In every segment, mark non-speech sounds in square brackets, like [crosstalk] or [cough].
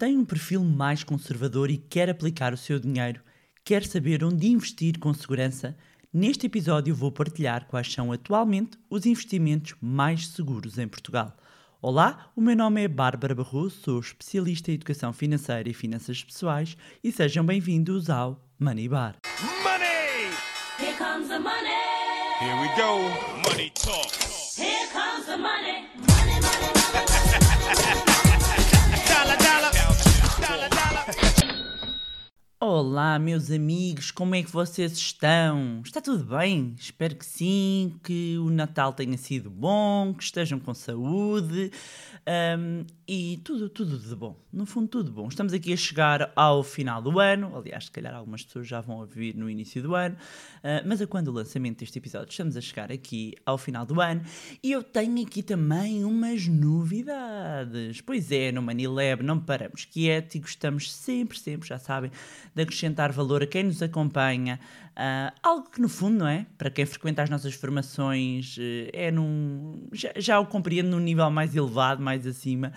Tem um perfil mais conservador e quer aplicar o seu dinheiro? Quer saber onde investir com segurança? Neste episódio vou partilhar quais são atualmente os investimentos mais seguros em Portugal. Olá, o meu nome é Bárbara Barroso, sou especialista em educação financeira e finanças pessoais e sejam bem-vindos ao Money Bar. Money! Here comes the money. Here we go. Money talk. Olá, meus amigos, como é que vocês estão? Está tudo bem? Espero que sim, que o Natal tenha sido bom, que estejam com saúde hum, e tudo, tudo de bom. No fundo, tudo bom. Estamos aqui a chegar ao final do ano, aliás, se calhar algumas pessoas já vão ouvir no início do ano, ah, mas a quando o lançamento deste episódio, estamos a chegar aqui ao final do ano e eu tenho aqui também umas novidades. Pois é, no Manilab não paramos quietos e gostamos sempre, sempre, já sabem, de acrescentar valor a quem nos acompanha. Ah, algo que, no fundo, não é? Para quem frequenta as nossas formações, eh, é num. Já, já o compreendo num nível mais elevado, mais acima.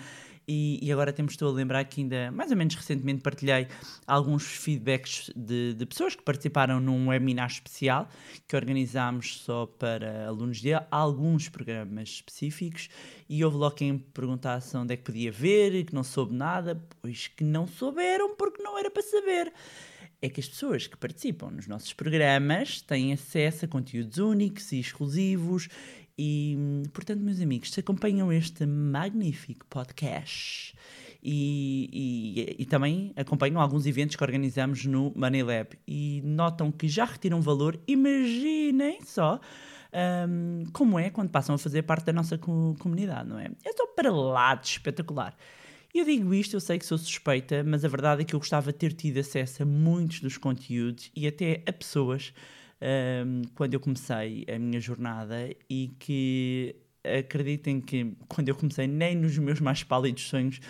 E, e agora temos, estou a lembrar que ainda, mais ou menos recentemente, partilhei alguns feedbacks de, de pessoas que participaram num webinar especial que organizámos só para alunos de alguns programas específicos. E houve logo quem perguntasse onde é que podia ver e que não soube nada, pois que não souberam porque não era para saber é que as pessoas que participam nos nossos programas têm acesso a conteúdos únicos e exclusivos e, portanto, meus amigos, se acompanham este magnífico podcast e, e, e também acompanham alguns eventos que organizamos no Money Lab e notam que já retiram valor, imaginem só hum, como é quando passam a fazer parte da nossa co- comunidade, não é? É só para lá de espetacular. Eu digo isto, eu sei que sou suspeita, mas a verdade é que eu gostava de ter tido acesso a muitos dos conteúdos e até a pessoas hum, quando eu comecei a minha jornada e que acreditem que quando eu comecei, nem nos meus mais pálidos sonhos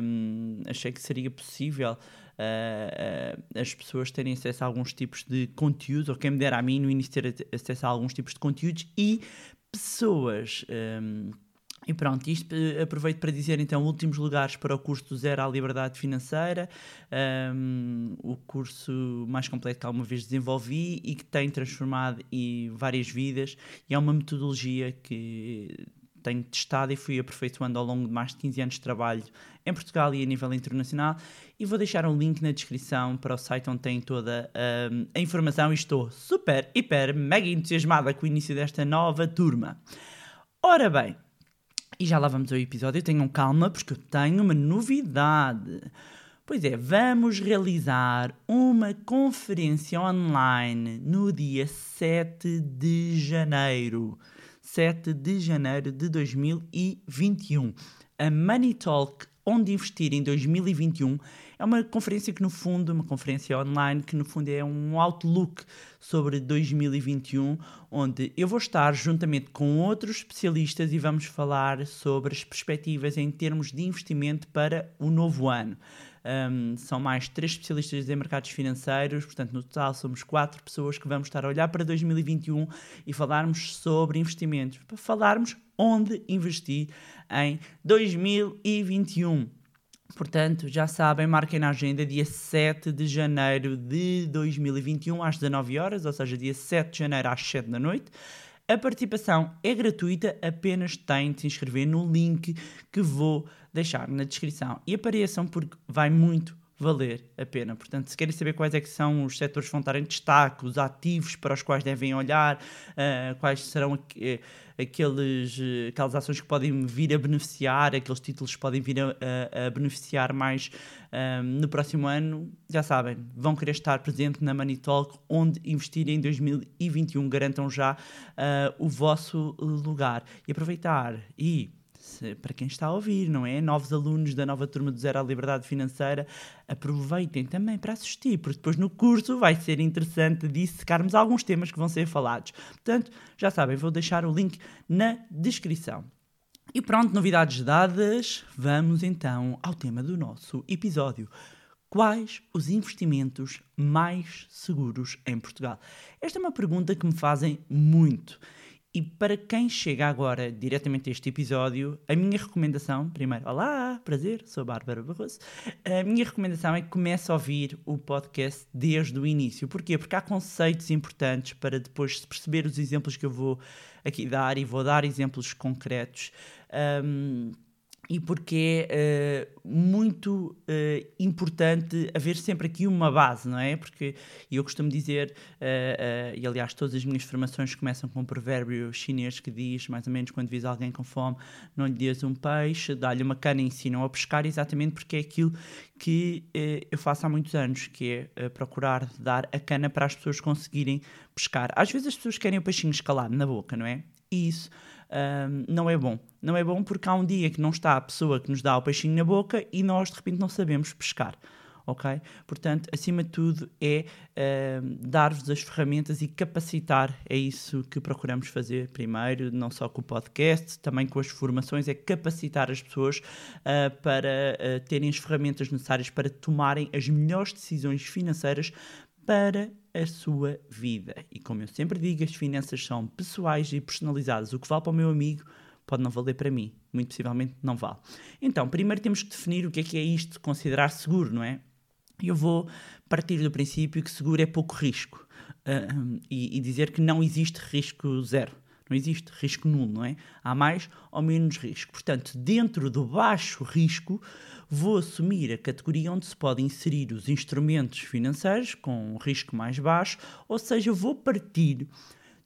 hum, achei que seria possível ah, ah, as pessoas terem acesso a alguns tipos de conteúdos, ou quem me dera a mim no início ter acesso a alguns tipos de conteúdos e pessoas. hum, e pronto, isto eh, aproveito para dizer então últimos lugares para o curso do Zero à Liberdade Financeira, um, o curso mais completo que alguma vez desenvolvi e que tem transformado e várias vidas. E é uma metodologia que tenho testado e fui aperfeiçoando ao longo de mais de 15 anos de trabalho em Portugal e a nível internacional. E vou deixar um link na descrição para o site onde tem toda hum, a informação. E estou super, hiper, mega entusiasmada com o início desta nova turma. Ora bem, e já lá vamos ao episódio, tenham calma, porque eu tenho uma novidade. Pois é, vamos realizar uma conferência online no dia 7 de janeiro. 7 de janeiro de 2021. A Money Talk Onde Investir em 2021 é uma conferência que, no fundo, uma conferência online que, no fundo, é um outlook sobre 2021, onde eu vou estar juntamente com outros especialistas e vamos falar sobre as perspectivas em termos de investimento para o novo ano. Um, são mais três especialistas em mercados financeiros, portanto, no total somos quatro pessoas que vamos estar a olhar para 2021 e falarmos sobre investimentos, para falarmos onde investir em 2021. Portanto, já sabem, marquem na agenda dia 7 de janeiro de 2021 às 19 horas, ou seja, dia 7 de janeiro às 7 da noite. A participação é gratuita, apenas têm de se inscrever no link que vou deixar na descrição. E apareçam porque vai muito valer a pena. Portanto, se querem saber quais é que são os setores que vão estar em destaque, os ativos para os quais devem olhar, ah, quais serão eh, aqueles, eh, aquelas ações que podem vir a beneficiar, aqueles títulos que podem vir a, a- a beneficiar mais ah, no próximo ano, já sabem, vão querer estar presente na Money Talk, onde investir em 2021. Garantam já ah, o vosso lugar. E aproveitar e para quem está a ouvir, não é? Novos alunos da nova turma do Zero à Liberdade Financeira, aproveitem também para assistir, porque depois no curso vai ser interessante dissecarmos alguns temas que vão ser falados. Portanto, já sabem, vou deixar o link na descrição. E pronto, novidades dadas, vamos então ao tema do nosso episódio. Quais os investimentos mais seguros em Portugal? Esta é uma pergunta que me fazem muito E para quem chega agora diretamente a este episódio, a minha recomendação, primeiro, olá, prazer, sou a Bárbara Barroso. A minha recomendação é que comece a ouvir o podcast desde o início. Porquê? Porque há conceitos importantes para depois perceber os exemplos que eu vou aqui dar e vou dar exemplos concretos. Um, e porque é uh, muito uh, importante haver sempre aqui uma base, não é? Porque eu costumo dizer, uh, e aliás todas as minhas formações começam com um provérbio chinês que diz, mais ou menos, quando vis alguém com fome, não lhe dês um peixe, dá-lhe uma cana e ensinam a pescar, exatamente porque é aquilo que eu faço há muitos anos, que é procurar dar a cana para as pessoas conseguirem pescar. Às vezes as pessoas querem o peixinho escalado na boca, não é? E isso um, não é bom. Não é bom porque há um dia que não está a pessoa que nos dá o peixinho na boca e nós de repente não sabemos pescar. Ok? Portanto, acima de tudo, é dar-vos as ferramentas e capacitar. É isso que procuramos fazer primeiro, não só com o podcast, também com as formações, é capacitar as pessoas uh, para uh, terem as ferramentas necessárias para tomarem as melhores decisões financeiras para a sua vida. E como eu sempre digo, as finanças são pessoais e personalizadas. O que vale para o meu amigo pode não valer para mim. Muito possivelmente não vale. Então, primeiro temos que definir o que é que é isto de considerar seguro, não é? Eu vou partir do princípio que seguro é pouco risco uh, e, e dizer que não existe risco zero. Não existe risco nulo, não é? Há mais ou menos risco. Portanto, dentro do baixo risco, vou assumir a categoria onde se podem inserir os instrumentos financeiros com um risco mais baixo, ou seja, vou partir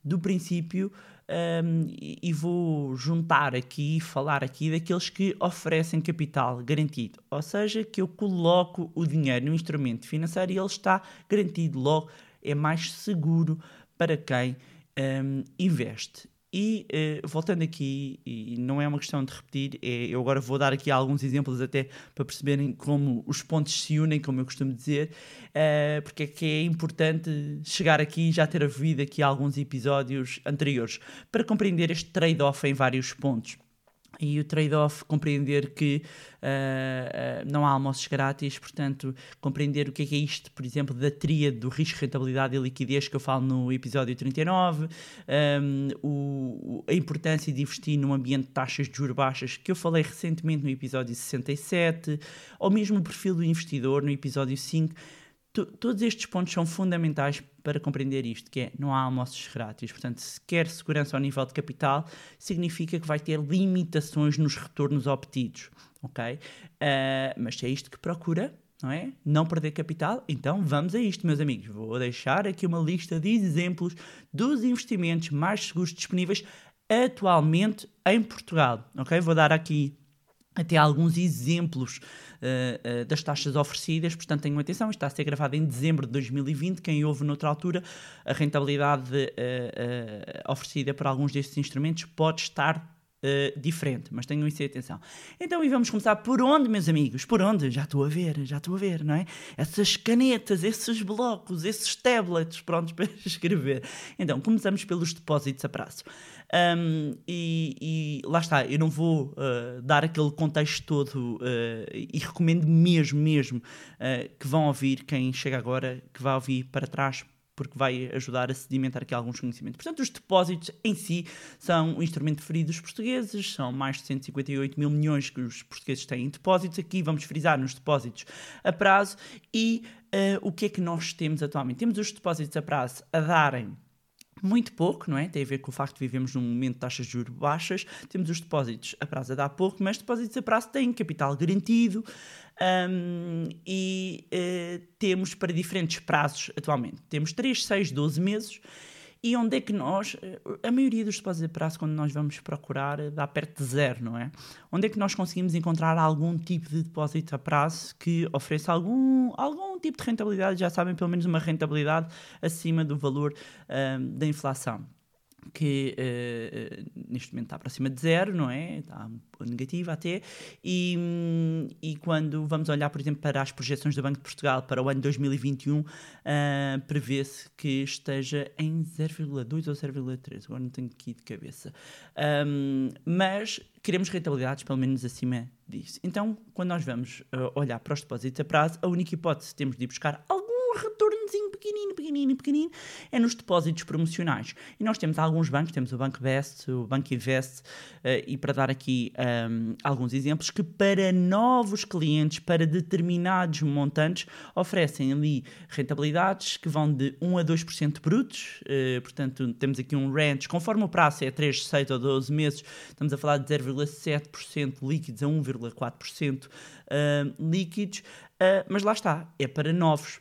do princípio um, e, vou juntar aqui, falar aqui daqueles que oferecem capital garantido, ou seja, que eu coloco o dinheiro no instrumento financeiro e ele está garantido, logo é mais seguro para quem um, investe. E uh, voltando aqui, e não é uma questão de repetir, é, eu agora vou dar aqui alguns exemplos até para perceberem como os pontos se unem, como eu costumo dizer, uh, porque é que é importante chegar aqui e já ter ouvido aqui alguns episódios anteriores para compreender este trade-off em vários pontos e o trade-off, compreender que uh, uh, não há almoços grátis, portanto, compreender o que é, que é isto, por exemplo, da tríade do risco, rentabilidade e liquidez que eu falo no episódio 39, um, o, a importância de investir num ambiente de taxas de juros baixas, que eu falei recentemente no episódio 67, ou mesmo o perfil do investidor no episódio 5 todos estes pontos são fundamentais para compreender isto, que é não há almoços grátis. Portanto, se quer segurança ao nível de capital, significa que vai ter limitações nos retornos obtidos, ok? Uh, mas se é isto que procura, não é? Não perder capital, então vamos a isto, meus amigos. Vou deixar aqui uma lista de exemplos dos investimentos mais seguros disponíveis atualmente em Portugal, ok? Vou dar aqui até alguns exemplos uh, uh, das taxas oferecidas, portanto tenham atenção, isto está a ser gravado em dezembro de 2020, quem houve noutra altura, a rentabilidade uh, oferecida por alguns destes instrumentos pode estar Uh, diferente, mas tenham isso em atenção. Então, e vamos começar por onde, meus amigos? Por onde? Já estou a ver, já estou a ver, não é? Essas canetas, esses blocos, esses tablets prontos [laughs] para escrever. Então, começamos pelos depósitos a prazo. Um, e, e, lá está, eu não vou uh, dar aquele contexto todo uh, e recomendo mesmo, mesmo uh, que vão ouvir quem chega agora, que vai ouvir para trás, porque vai ajudar a sedimentar aqui alguns conhecimentos. Portanto, os depósitos em si são um instrumento preferido dos portugueses, são mais de 158 mil milhões que os portugueses têm em depósitos. Aqui vamos frisar nos depósitos a prazo e o que é que nós temos atualmente? Temos os depósitos a prazo a darem muito pouco, não é? Tem a ver com o facto de vivemos num momento de taxas de juros baixas, temos os depósitos a prazo a dar pouco, mas depósitos a prazo têm capital garantido um, e uh, temos para diferentes prazos atualmente. Temos 3, 6, 12 meses e onde é que nós, a maioria dos depósitos a prazo, quando nós vamos procurar, dá perto de zero, não é? Onde é que nós conseguimos encontrar algum tipo de depósito a prazo que ofereça algum, algum tipo de rentabilidade, já sabem, pelo menos uma rentabilidade acima do valor um, da inflação? Que uh, neste momento está acima de zero, não é? Está negativa até, e, e quando vamos olhar, por exemplo, para as projeções do Banco de Portugal para o ano 2021, uh, prevê-se que esteja em 0,2 ou 0,3, agora não tenho aqui de cabeça. Um, mas queremos rentabilidades pelo menos acima disso. Então, quando nós vamos uh, olhar para os depósitos a prazo, a única hipótese que temos de ir buscar algum retornozinho pequenino, pequenino, pequenino, é nos depósitos promocionais. E nós temos alguns bancos, temos o Banco Best, o Banco Invest, eh, e para dar aqui um, alguns exemplos, que para novos clientes, para determinados montantes, oferecem ali rentabilidades que vão de 1 a 2% brutos, eh, portanto temos aqui um range, conforme o prazo é 3, 6 ou 12 meses, estamos a falar de 0,7% líquidos a 1,4% uh, líquidos, mas lá está, é para novos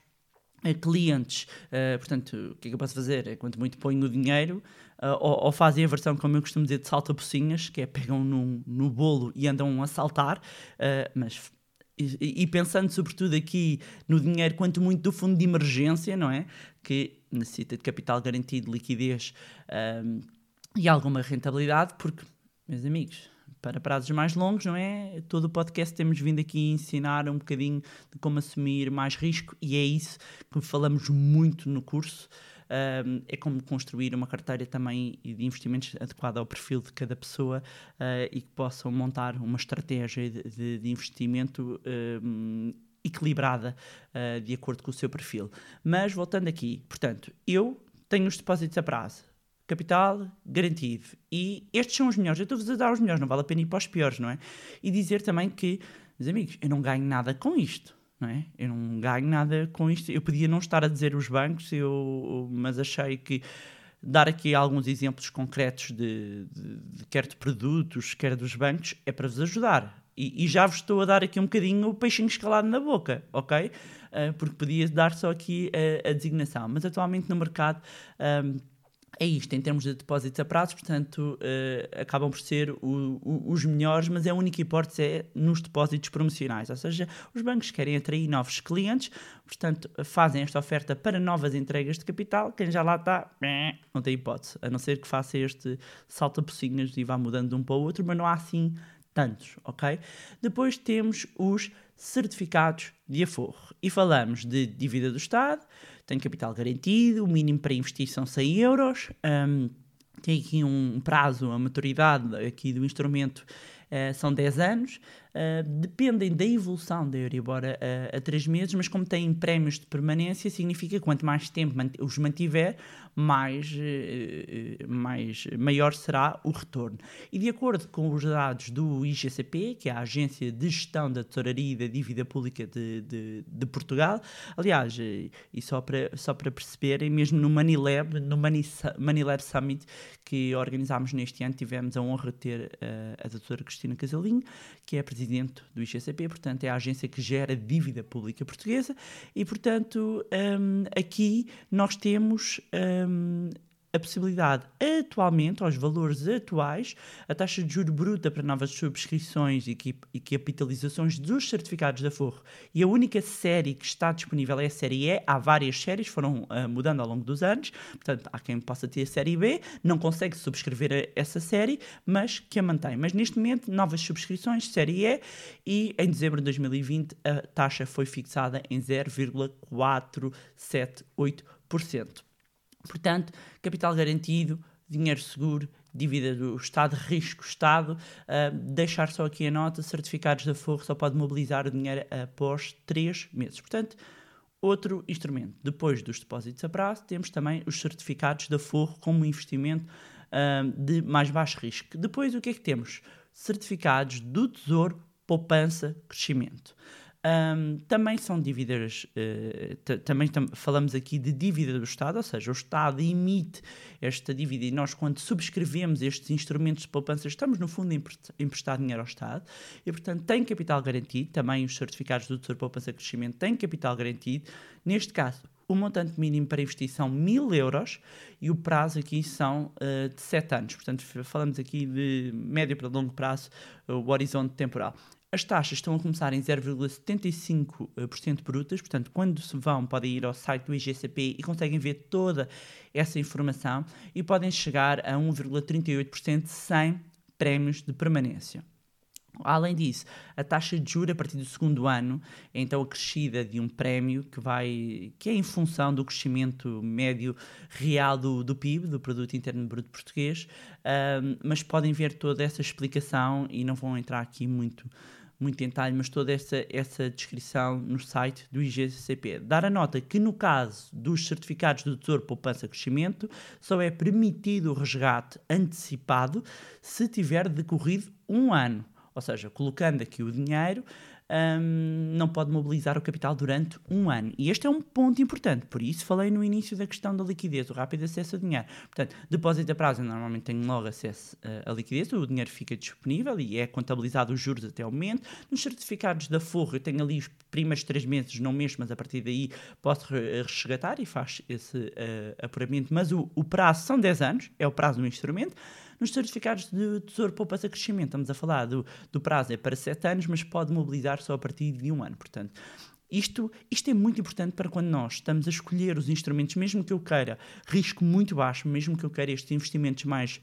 clientes. Uh, portanto, o que é que eu posso fazer? É quanto muito ponho o dinheiro, uh, ou, ou fazem a versão, como eu costumo dizer, de salta-pocinhas, que é pegam no, no bolo e andam a saltar, uh, mas e, e pensando sobretudo aqui no dinheiro, quanto muito do fundo de emergência, não é? Que necessita de capital garantido, liquidez um, e alguma rentabilidade, porque, meus amigos, para prazos mais longos, não é? Todo o podcast temos vindo aqui ensinar um bocadinho de como assumir mais risco e é isso que falamos muito no curso. Um, é como construir uma carteira também de investimentos adequada ao perfil de cada pessoa uh, e que possam montar uma estratégia de, de, de investimento um, equilibrada uh, de acordo com o seu perfil. Mas voltando aqui, portanto, eu tenho os depósitos a prazo capital garantido. E estes são os melhores. Eu estou-vos a dar os melhores, não vale a pena ir para os piores, não é? E dizer também que, meus amigos, eu não ganho nada com isto. Não é? Eu não ganho nada com isto. Eu podia não estar a dizer os bancos, eu, mas achei que dar aqui alguns exemplos concretos de, de, de quer de produtos, quer dos bancos, é para vos ajudar. E, e, já vos estou a dar aqui um bocadinho o peixinho escalado na boca, ok? Uh, porque podia dar só aqui a, a, designação. Mas atualmente no mercado. Um, é isto, em termos de depósitos a prazo, portanto, uh, acabam por ser o, o, os melhores, mas é a única hipótese é nos depósitos promocionais, ou seja, os bancos querem atrair novos clientes, portanto, fazem esta oferta para novas entregas de capital, quem já lá está, não tem hipótese, a não ser que faça este salta-pocinhas e vá mudando de um para o outro, mas não há assim tantos, ok? Depois temos os certificados de aforro, e falamos de dívida do Estado, tem capital garantido, o mínimo para investir são 100 euros, um, tem aqui um prazo, a maturidade aqui do instrumento uh, são 10 anos, uh, dependem da evolução da Euribor a, a 3 meses, mas como têm prémios de permanência, significa que quanto mais tempo os mantiver, mais, uh, mais maior será o retorno. E de acordo com os dados do IGCP, que é a Agência de Gestão da Tesouraria e da Dívida Pública de, de, de Portugal, aliás, e só para, só para perceberem, mesmo no Manilab, no Manilab Summit que organizámos neste ano, tivemos a honra de ter a doutora Cristina Casalinho, que é a presidente presidente do IGCP, portanto, é a agência que gera dívida pública portuguesa, e, portanto, um, aqui nós temos um, a possibilidade, atualmente, aos valores atuais, a taxa de juro bruta para novas subscrições e, capitalizações dos certificados de aforro e a única série que está disponível é a série E. Há várias séries, foram uh, mudando ao longo dos anos, portanto, há quem possa ter a série B, não consegue subscrever a, essa série, mas que a mantém. Mas neste momento, novas subscrições, série E, e em dezembro de 2020 a taxa foi fixada em 0,478%. Portanto, capital garantido, dinheiro seguro, dívida do Estado, risco Estado. Uh, deixar só aqui a nota: certificados de aforro só pode mobilizar o dinheiro após 3 meses. Portanto, outro instrumento. Depois dos depósitos a prazo, temos também os certificados de aforro como investimento uh, de mais baixo risco. Depois, o que é que temos? Certificados do Tesouro, poupança, crescimento. Um, também são dívidas, uh, também tam falamos aqui de dívida do Estado, ou seja, o Estado emite esta dívida e nós, quando subscrevemos estes instrumentos de poupança, estamos, no fundo, a emprestar dinheiro ao Estado e, portanto, tem capital garantido. Também os certificados do Tesouro Poupança Crescimento têm capital garantido. Neste caso, o montante mínimo para investir são mil euros e o prazo aqui são uh, de 7 anos. Portanto, falamos aqui de médio para longo prazo, uh, o horizonte temporal. As taxas estão a começar em 0,75% brutas, portanto, quando se vão, podem ir ao site do IGCP e conseguem ver toda essa informação e podem chegar a 1,38% sem prémios de permanência. Além disso, a taxa de juros a partir do segundo ano é então acrescida de um prémio que vai que é em função do crescimento médio real do, do PIB, do Produto Interno Bruto Português, um, mas podem ver toda essa explicação e não vão entrar aqui muito muito detalhe, mas toda essa, essa descrição no site do IGCP. Dar a nota que, no caso dos certificados do Tesouro Poupança Crescimento, só é permitido o resgate antecipado se tiver decorrido um ano. Ou seja, colocando aqui o dinheiro, hum, não pode mobilizar o capital durante um ano. E este é um ponto importante, por isso falei no início da questão da liquidez, o rápido acesso ao dinheiro. Portanto, depósito a prazo, normalmente tenho logo acesso eh, à liquidez, o dinheiro fica disponível e é contabilizado os juros até o momento. Nos certificados da Forro, eu tenho ali os primeiros três meses, não mês, mas a partir daí posso re- resgatar e faz esse eh, apuramento. Mas o, o prazo são 10 anos, é o prazo do instrumento. Nos certificados de Tesouro Poupança Crescimento, estamos a falar do, do prazo é para 7 anos, mas pode mobilizar só a partir de um ano. Portanto, isto, isto é muito importante para quando nós estamos a escolher os instrumentos, mesmo que eu queira risco muito baixo, mesmo que eu queira estes investimentos mais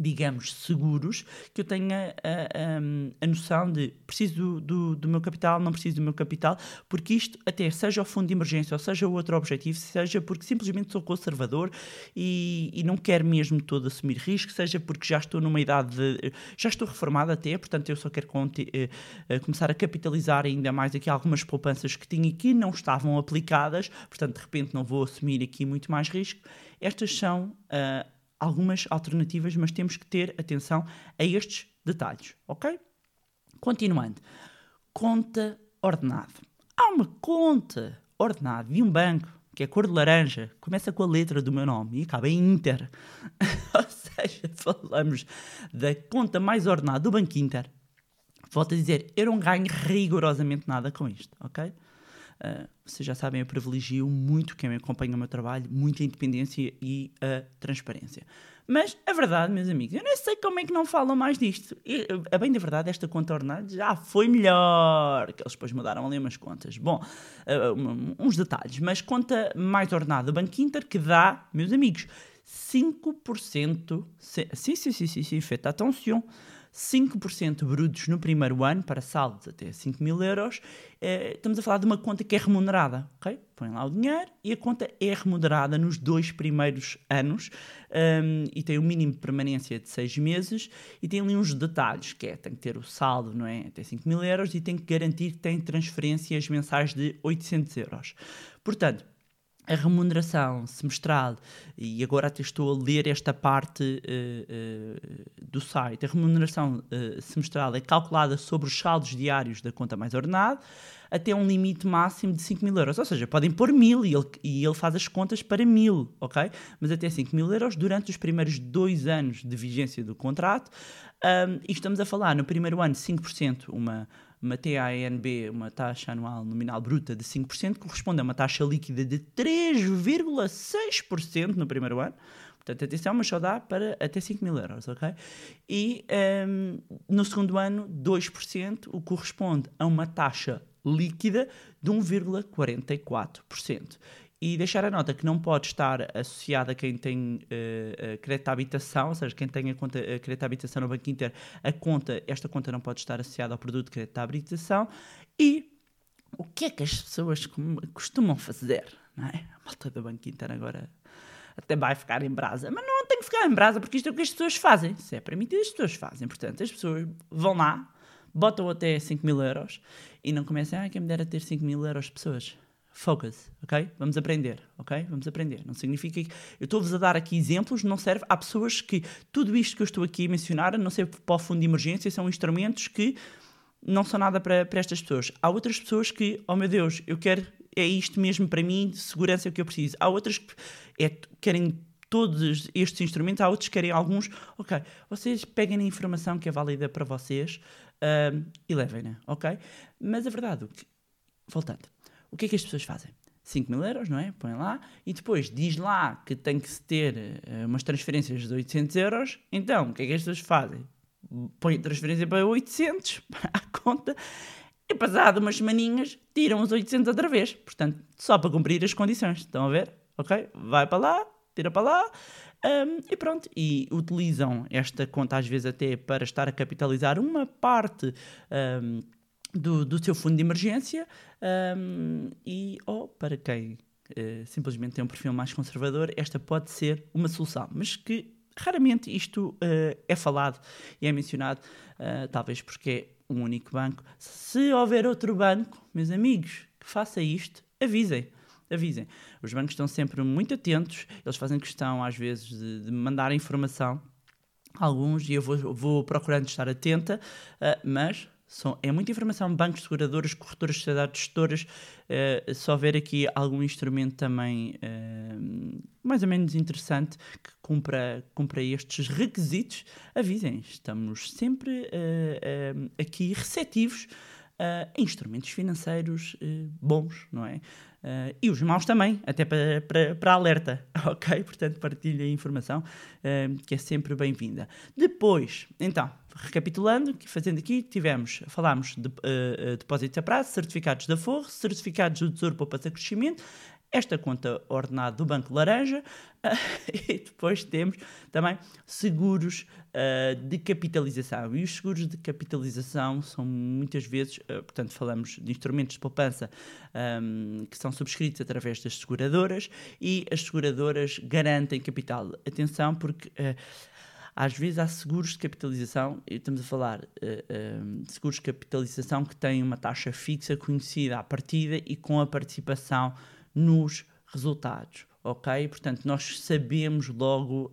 digamos, seguros, que eu tenha a, a, a noção de preciso do, do, meu capital, não preciso do meu capital, porque isto, até seja o fundo de emergência ou seja outro objetivo, seja porque simplesmente sou conservador e, e não quero mesmo todo assumir risco, seja porque já estou numa idade, de, já estou reformado até, portanto eu só quero eh, eh, começar a capitalizar ainda mais aqui algumas poupanças que tinha e que não estavam aplicadas, portanto de repente não vou assumir aqui muito mais risco. Estas são ah, algumas alternativas, mas temos que ter atenção a estes detalhes, ok? Continuando, conta ordenado. Há uma conta ordenada de um banco que é cor de laranja, começa com a letra do meu nome e acaba em Inter. [laughs] Ou seja, falamos da conta mais ordenada do Banco Inter. Volto a dizer, eu não ganho rigorosamente nada com isto, ok? Uh, vocês já sabem, eu privilegio muito quem me acompanha o meu trabalho, muita independência e a transparência. Mas a verdade, meus amigos, eu nem sei como é que não falam mais disto. E, a bem da verdade, esta conta ordenada já foi melhor, que eles depois mudaram ali umas contas. Bom, uh, uns detalhes, mas conta mais ordenada do Banco Inter que dá, meus amigos, 5%, se- sim, sim, sim, sim, sim, faites attention, 5% brutos no primeiro ano, para saldos até 5 mil euros, eh, estamos a falar de uma conta que é remunerada, ok? Põem lá o dinheiro e a conta é remunerada nos dois primeiros anos hum, e tem um mínimo de permanência de 6 meses e tem ali uns detalhes, que é, tem que ter o saldo, não é? Até 5 mil euros e tem que garantir que tem transferências mensais de 800 euros. Portanto, a remuneração semestral, e agora até estou a ler esta parte eh, eh, do site, a remuneração eh, semestral é calculada sobre os saldos diários da conta mais ordenada até um limite máximo de 5 mil euros. Ou seja, podem pôr mil e ele, e ele faz as contas para mil, ok? Mas até 5 mil euros durante os primeiros dois anos de vigência do contrato. Ahm, e estamos a falar no primeiro ano 5%, uma uma TANB, uma taxa anual nominal bruta de 5%, corresponde a uma taxa líquida de 3,6% no primeiro ano. Portanto, atenção, mas só dá para até 5 mil euros, ok? E ehm, no segundo ano, 2%, o que corresponde a uma taxa líquida de 1,44%. E deixar a nota que não pode estar associada a quem tem eh, crédito à habitação, ou seja, quem tem a conta a crédito à habitação no Banco Inter, a conta, esta conta não pode estar associada ao produto de crédito à habitação. E o que é que as pessoas costumam fazer? Não é? A malta do Banco Inter agora até vai ficar em brasa. Mas não tem que ficar em brasa, porque isto é o que as pessoas fazem. Se é permitido, as pessoas fazem. Portanto, as pessoas vão lá, botam até 5 mil euros e não começam, ah, quem me dera ter 5 mil euros pessoas. Focus, ok? Vamos aprender, ok? Vamos aprender. Não significa que. Eu estou-vos a dar aqui exemplos, não serve. Há pessoas que tudo isto que eu estou aqui a mencionar, não serve para o fundo de emergência, são instrumentos que não são nada para, para estas pessoas. Há outras pessoas que, oh meu Deus, eu quero, é isto mesmo para mim, segurança é o que eu preciso. Há outras que é, querem todos estes instrumentos, há outros que querem alguns. Ok, vocês peguem a informação que é válida para vocês ahm, e levem-na, ok? Mas a verdade, voltando, o que é que as pessoas fazem? 5 mil euros, não é? Põem lá e depois diz lá que tem que se ter eh, umas transferências de 800 euros. Então, o que é que as pessoas fazem? Põem a transferência para 800 [laughs] para a conta e passado umas semaninhas tiram os 800 outra vez. Portanto, só para cumprir as condições. Estão a ver? Ok? Vai para lá, tira para lá hum, e pronto. E utilizam esta conta às vezes até para estar a capitalizar uma parte hum, do, do seu fundo de emergência hum, e ou para quem eh, simplesmente tem um perfil mais conservador, esta pode ser uma solução, mas que raramente isto eh, é falado e é mencionado, eh, talvez porque um único banco. Se houver outro banco, meus amigos, que faça isto, avisem. Avisem. Os bancos estão sempre muito atentos, eles fazem questão, às vezes, de, de mandar informação alguns e eu vou, vou procurando estar atenta, ah, mas são, é muita informação, bancos, seguradoras, corretoras, sociedades gestoras, ah, se houver aqui algum instrumento também ah, mais ou menos interessante que cumpra, cumpra estes requisitos, avisem, estamos sempre ah, aqui receptivos a instrumentos financeiros ah, bons, não é? Ah, e os maus também, até para, para, para alerta, [laughs] ok? Portanto, partilhe a informação, que é sempre bem-vinda. Depois, então, recapitulando, fazendo aqui, tivemos, falámos de depósitos a prazo, certificados da Forro, certificados do Tesouro Poupança Crescimento, esta conta ordenada do Banco Laranja [laughs] ah, e depois temos também seguros ah, de capitalização. E os seguros de capitalização são muitas vezes, ah, portanto, falamos de instrumentos de poupança ahm, que são subscritos através das seguradoras e as seguradoras garantem capital. Atenção, porque. ah, às vezes há seguros de capitalização, e estamos a falar eh, de seguros de capitalização que têm uma taxa fixa conhecida à partida e com a participação nos resultados, ok? Portanto, nós sabemos logo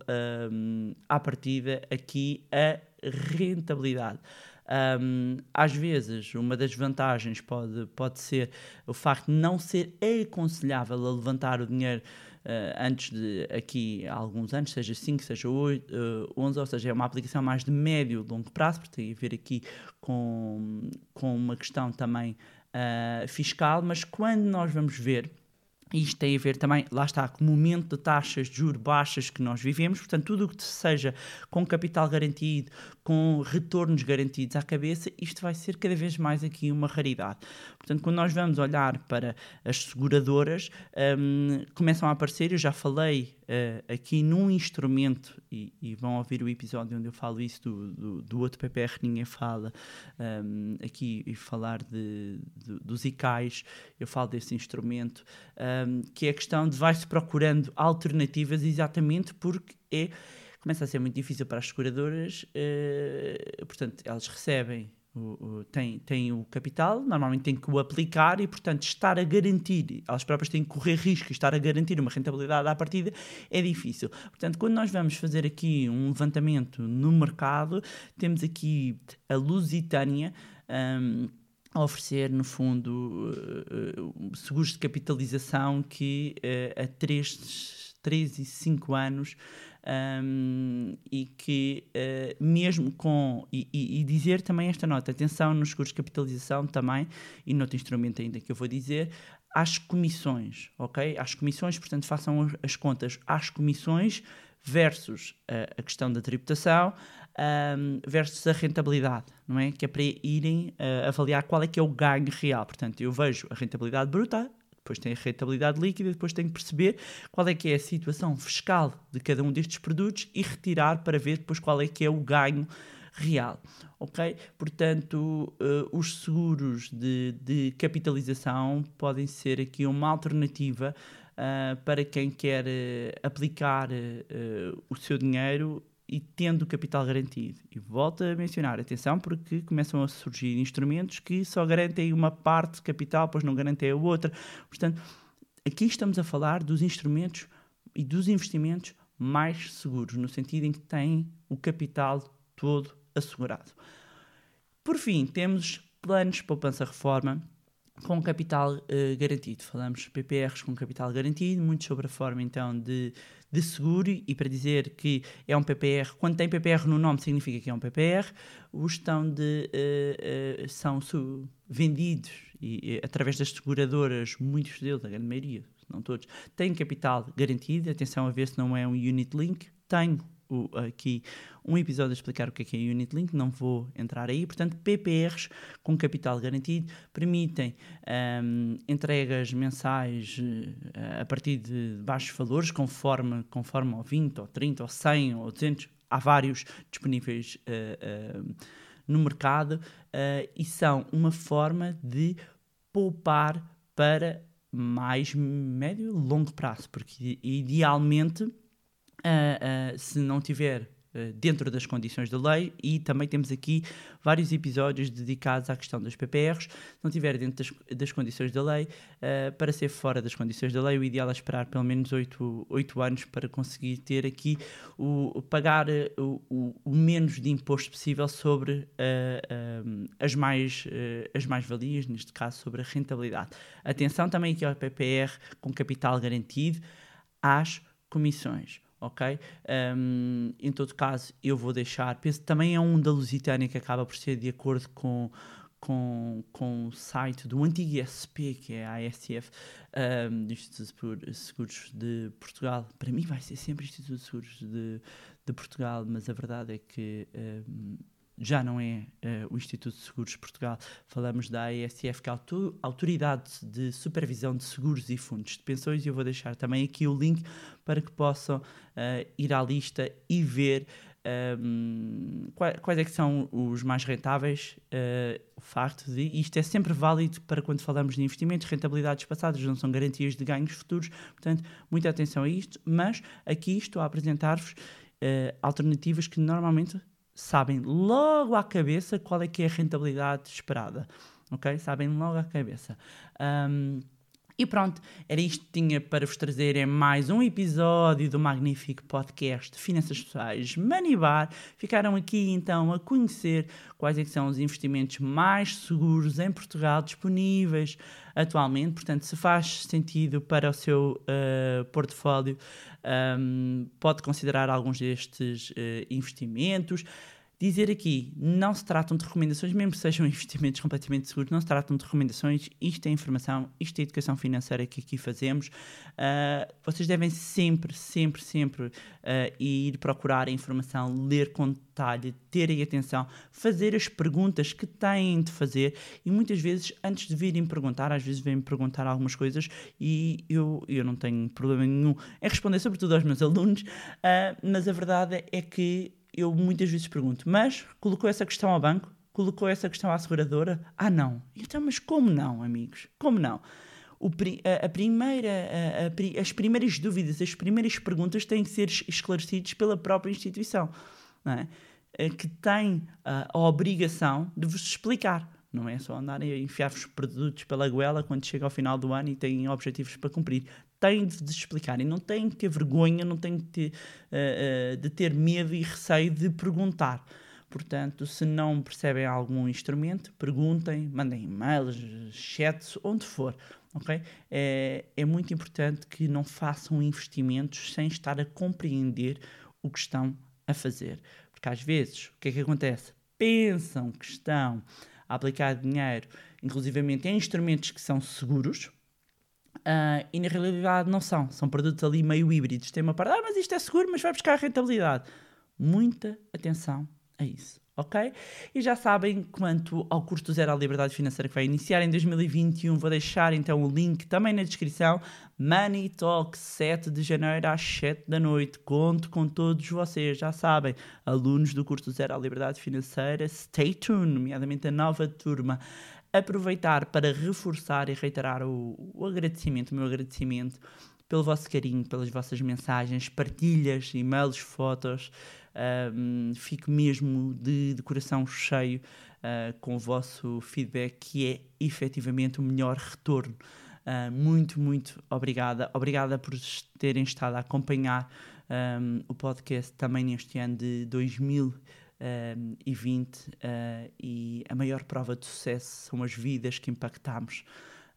hum, à partida aqui a rentabilidade. Hum, às vezes, uma das vantagens pode, pode ser o facto de não ser aconselhável a levantar o dinheiro eh, antes de aqui alguns anos, seja 5, seja 8, eh, 11, ou seja, é uma aplicação mais de médio e longo prazo, porque tem a ver aqui com, com uma questão também ah, fiscal, mas quando nós vamos ver isto tem a ver também, lá está, com o momento de taxas de juros baixas que nós vivemos, portanto, tudo o que seja com capital garantido, com retornos garantidos à cabeça, isto vai ser cada vez mais aqui uma raridade. Portanto, quando nós vamos olhar para as seguradoras, hum, começam a aparecer, eu já falei eh, aqui num instrumento, e, e vão ouvir o episódio onde eu falo isso do, do, do outro PPR, ninguém fala, hum, aqui e falar de, de- dos ICAIs, eu falo desse instrumento, hum, que é a questão de vai-se procurando alternativas exatamente porque é, começa a ser muito difícil para as seguradoras, eh, portanto, elas recebem têm, têm o capital, normalmente têm que o aplicar e, portanto, estar a garantir, elas próprias têm que correr risco estar a garantir uma rentabilidade à partida é difícil. Portanto, quando nós vamos fazer aqui um levantamento no mercado, temos aqui a Lusitânia. hum, a oferecer, no fundo, eh, eh, seguros de capitalização que eh, a 3, 3 e 5 anos um, e que eh, mesmo com e, e- e dizer também esta nota, atenção nos seguros de capitalização também e noutro instrumento ainda que eu vou dizer, às comissões, ok? Às comissões, portanto façam as- as contas às comissões versus eh, a questão da tributação um, versus a rentabilidade, não é? Que é para irem eh, avaliar qual é que é o ganho real. Portanto, eu vejo a rentabilidade bruta, depois tem a rentabilidade líquida, depois tenho que perceber qual é que é a situação fiscal de cada um destes produtos e retirar para ver depois qual é que é o ganho real, ok? Portanto, eh, os seguros de, de capitalização podem ser aqui uma alternativa ah, para quem quer eh, aplicar o seu dinheiro e tendo capital garantido. E volto a mencionar, atenção, porque começam a surgir instrumentos que só garantem uma parte de capital, pois não garantem a outra. Portanto, aqui estamos a falar dos instrumentos e dos investimentos mais seguros, no sentido em que têm o capital todo assegurado. Por fim, temos planos de poupança-reforma com capital eh, garantido. Falamos de PPRs com capital garantido, muito sobre a forma então de, de seguro e para dizer que é um PPR, quando tem PPR no nome significa que é um PPR, os estão de, eh, eh, são vendidos e, eh, através das seguradoras, muitos deles, a grande maioria, não todos, têm capital garantido, atenção a ver se não é um unit link, tenho o- aqui um episódio a explicar o que é que é Unit Link, não vou entrar aí. Portanto, PPRs com capital garantido permitem ahm, entregas mensais eh, a partir de baixos valores, conforme, conforme ao 20, ou 30, ou 100, ou 200. Há vários disponíveis eh, eh, no mercado e são uma forma de poupar para mais médio e longo prazo, porque idealmente ah, ah, se não tiver eh, dentro das condições da lei e também temos aqui vários episódios dedicados à questão dos PPRs. Se não estiver dentro das, das condições da lei, eh, para ser fora das condições da lei, o ideal é esperar pelo menos 8, oito anos para conseguir ter aqui o, pagar eh, o, o- menos de imposto possível sobre eh, as mais eh, as mais-valias, neste caso sobre a rentabilidade. Atenção também aqui ao PPR com capital garantido às comissões. Ok? Um, em todo caso, eu vou deixar. Penso também é um da Lusitânia que acaba por ser de acordo com, com, com o site do antigo ISP, que é a ASF, um, Instituto de Seguros de Portugal. Para mim, vai ser sempre Instituto de Seguros de, de Portugal, mas a verdade é que. um, já não é eh, o Instituto de Seguros Portugal, falamos da ASF, que é a Auto- Autoridade de Supervisão de Seguros e Fundos de Pensões, e eu vou deixar também aqui o link para que possam eh, ir à lista e ver ehm, qua- quais, é que são os mais rentáveis. eh, o facto de isto é sempre válido para quando falamos de investimentos, rentabilidades passadas não são garantias de ganhos futuros, portanto, muita atenção a isto, mas aqui estou a apresentar-vos eh, alternativas que normalmente sabem logo à cabeça qual é que é a rentabilidade esperada, ok? Sabem logo à cabeça. Ahm, e pronto, era isto que tinha para vos trazer em mais um episódio do magnífico podcast Finanças Pessoais Money Bar. Ficaram aqui então a conhecer quais é são os investimentos mais seguros em Portugal disponíveis atualmente. Portanto, se faz sentido para o seu eh, portfólio, ahm, pode considerar alguns destes eh, investimentos. Dizer aqui, não se tratam de recomendações, mesmo que sejam [laughs] investimentos completamente seguros, não se tratam de recomendações, isto é informação, isto é educação financeira que aqui fazemos. Ah, vocês devem sempre, sempre, sempre ah, ir procurar a informação, ler com detalhe, terem atenção, fazer as perguntas que têm de fazer. E muitas vezes, antes de virem perguntar, às vezes vêm perguntar algumas coisas e eu, eu não tenho problema nenhum em responder, sobretudo aos meus alunos, ah, mas a verdade é que eu muitas vezes pergunto, mas colocou essa questão ao banco? Colocou essa questão à seguradora? Ah, não. Então, mas como não, amigos? Como não? O a, a primeira, a- a as primeiras dúvidas, as primeiras perguntas têm que ser es- esclarecidas pela própria instituição, é? Eh, que tem ah, a obrigação de vos explicar. Não é só andarem a enfiar-vos produtos pela goela quando chega ao final do ano e têm objetivos para cumprir. Têm de vos explicar e não têm de ter vergonha, não têm de ter, ah, ah, de ter medo e receio de perguntar. Portanto, se não percebem algum instrumento, perguntem, mandem e-mails, chats, onde for. ok? É, é muito importante que não façam investimentos sem estar a compreender o que estão a fazer. Porque às vezes, o que é que acontece? Pensam que estão a aplicar dinheiro, inclusivamente em instrumentos que são seguros, ah, e na realidade não são. São produtos ali meio híbridos. Tem uma parte, ah, mas isto é seguro, mas vai buscar rentabilidade. Muita atenção a isso, ok? E já sabem, quanto ao curso Zero à Liberdade Financeira que vai iniciar em 2021, vou deixar então o link também na descrição. Money Talk, 7 de janeiro às 7 da noite. Conto com todos vocês, já sabem, alunos do curso Zero à Liberdade Financeira, stay tuned, nomeadamente a nova turma aproveitar para reforçar e reiterar o, o agradecimento, o meu agradecimento pelo vosso carinho, pelas vossas mensagens, partilhas, e-mails, fotos. Ahm, fico mesmo de, de coração cheio ah, com o vosso feedback, que é efetivamente o melhor retorno. Ah, muito, muito obrigada. Obrigada por terem estado a acompanhar ahm, o podcast também neste ano de 2020 ah, e a maior prova de sucesso são as vidas que impactamos.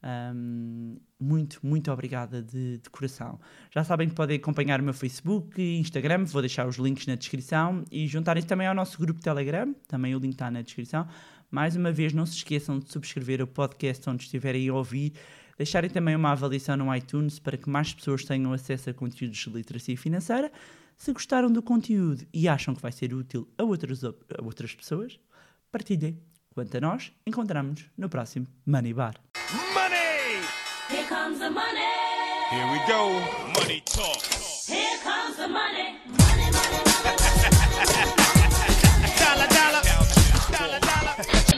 Um, muito, muito obrigada de, de coração. Já sabem que podem acompanhar o meu Facebook e Instagram, vou deixar os links na descrição e juntarem-se também ao nosso grupo Telegram, também o link está na descrição. Mais uma vez, não se esqueçam de subscrever o podcast onde estiverem a ouvir, deixarem também uma avaliação no iTunes para que mais pessoas tenham acesso a conteúdos de literacia financeira. Se gostaram do conteúdo e acham que vai ser útil a outras, a outras pessoas, partilhem. Quanto a nós, encontramos no próximo Money Bar. Money! Here comes the money! Here we go! Money talk! Here comes the money! Money, money, money, money, money, money, money, money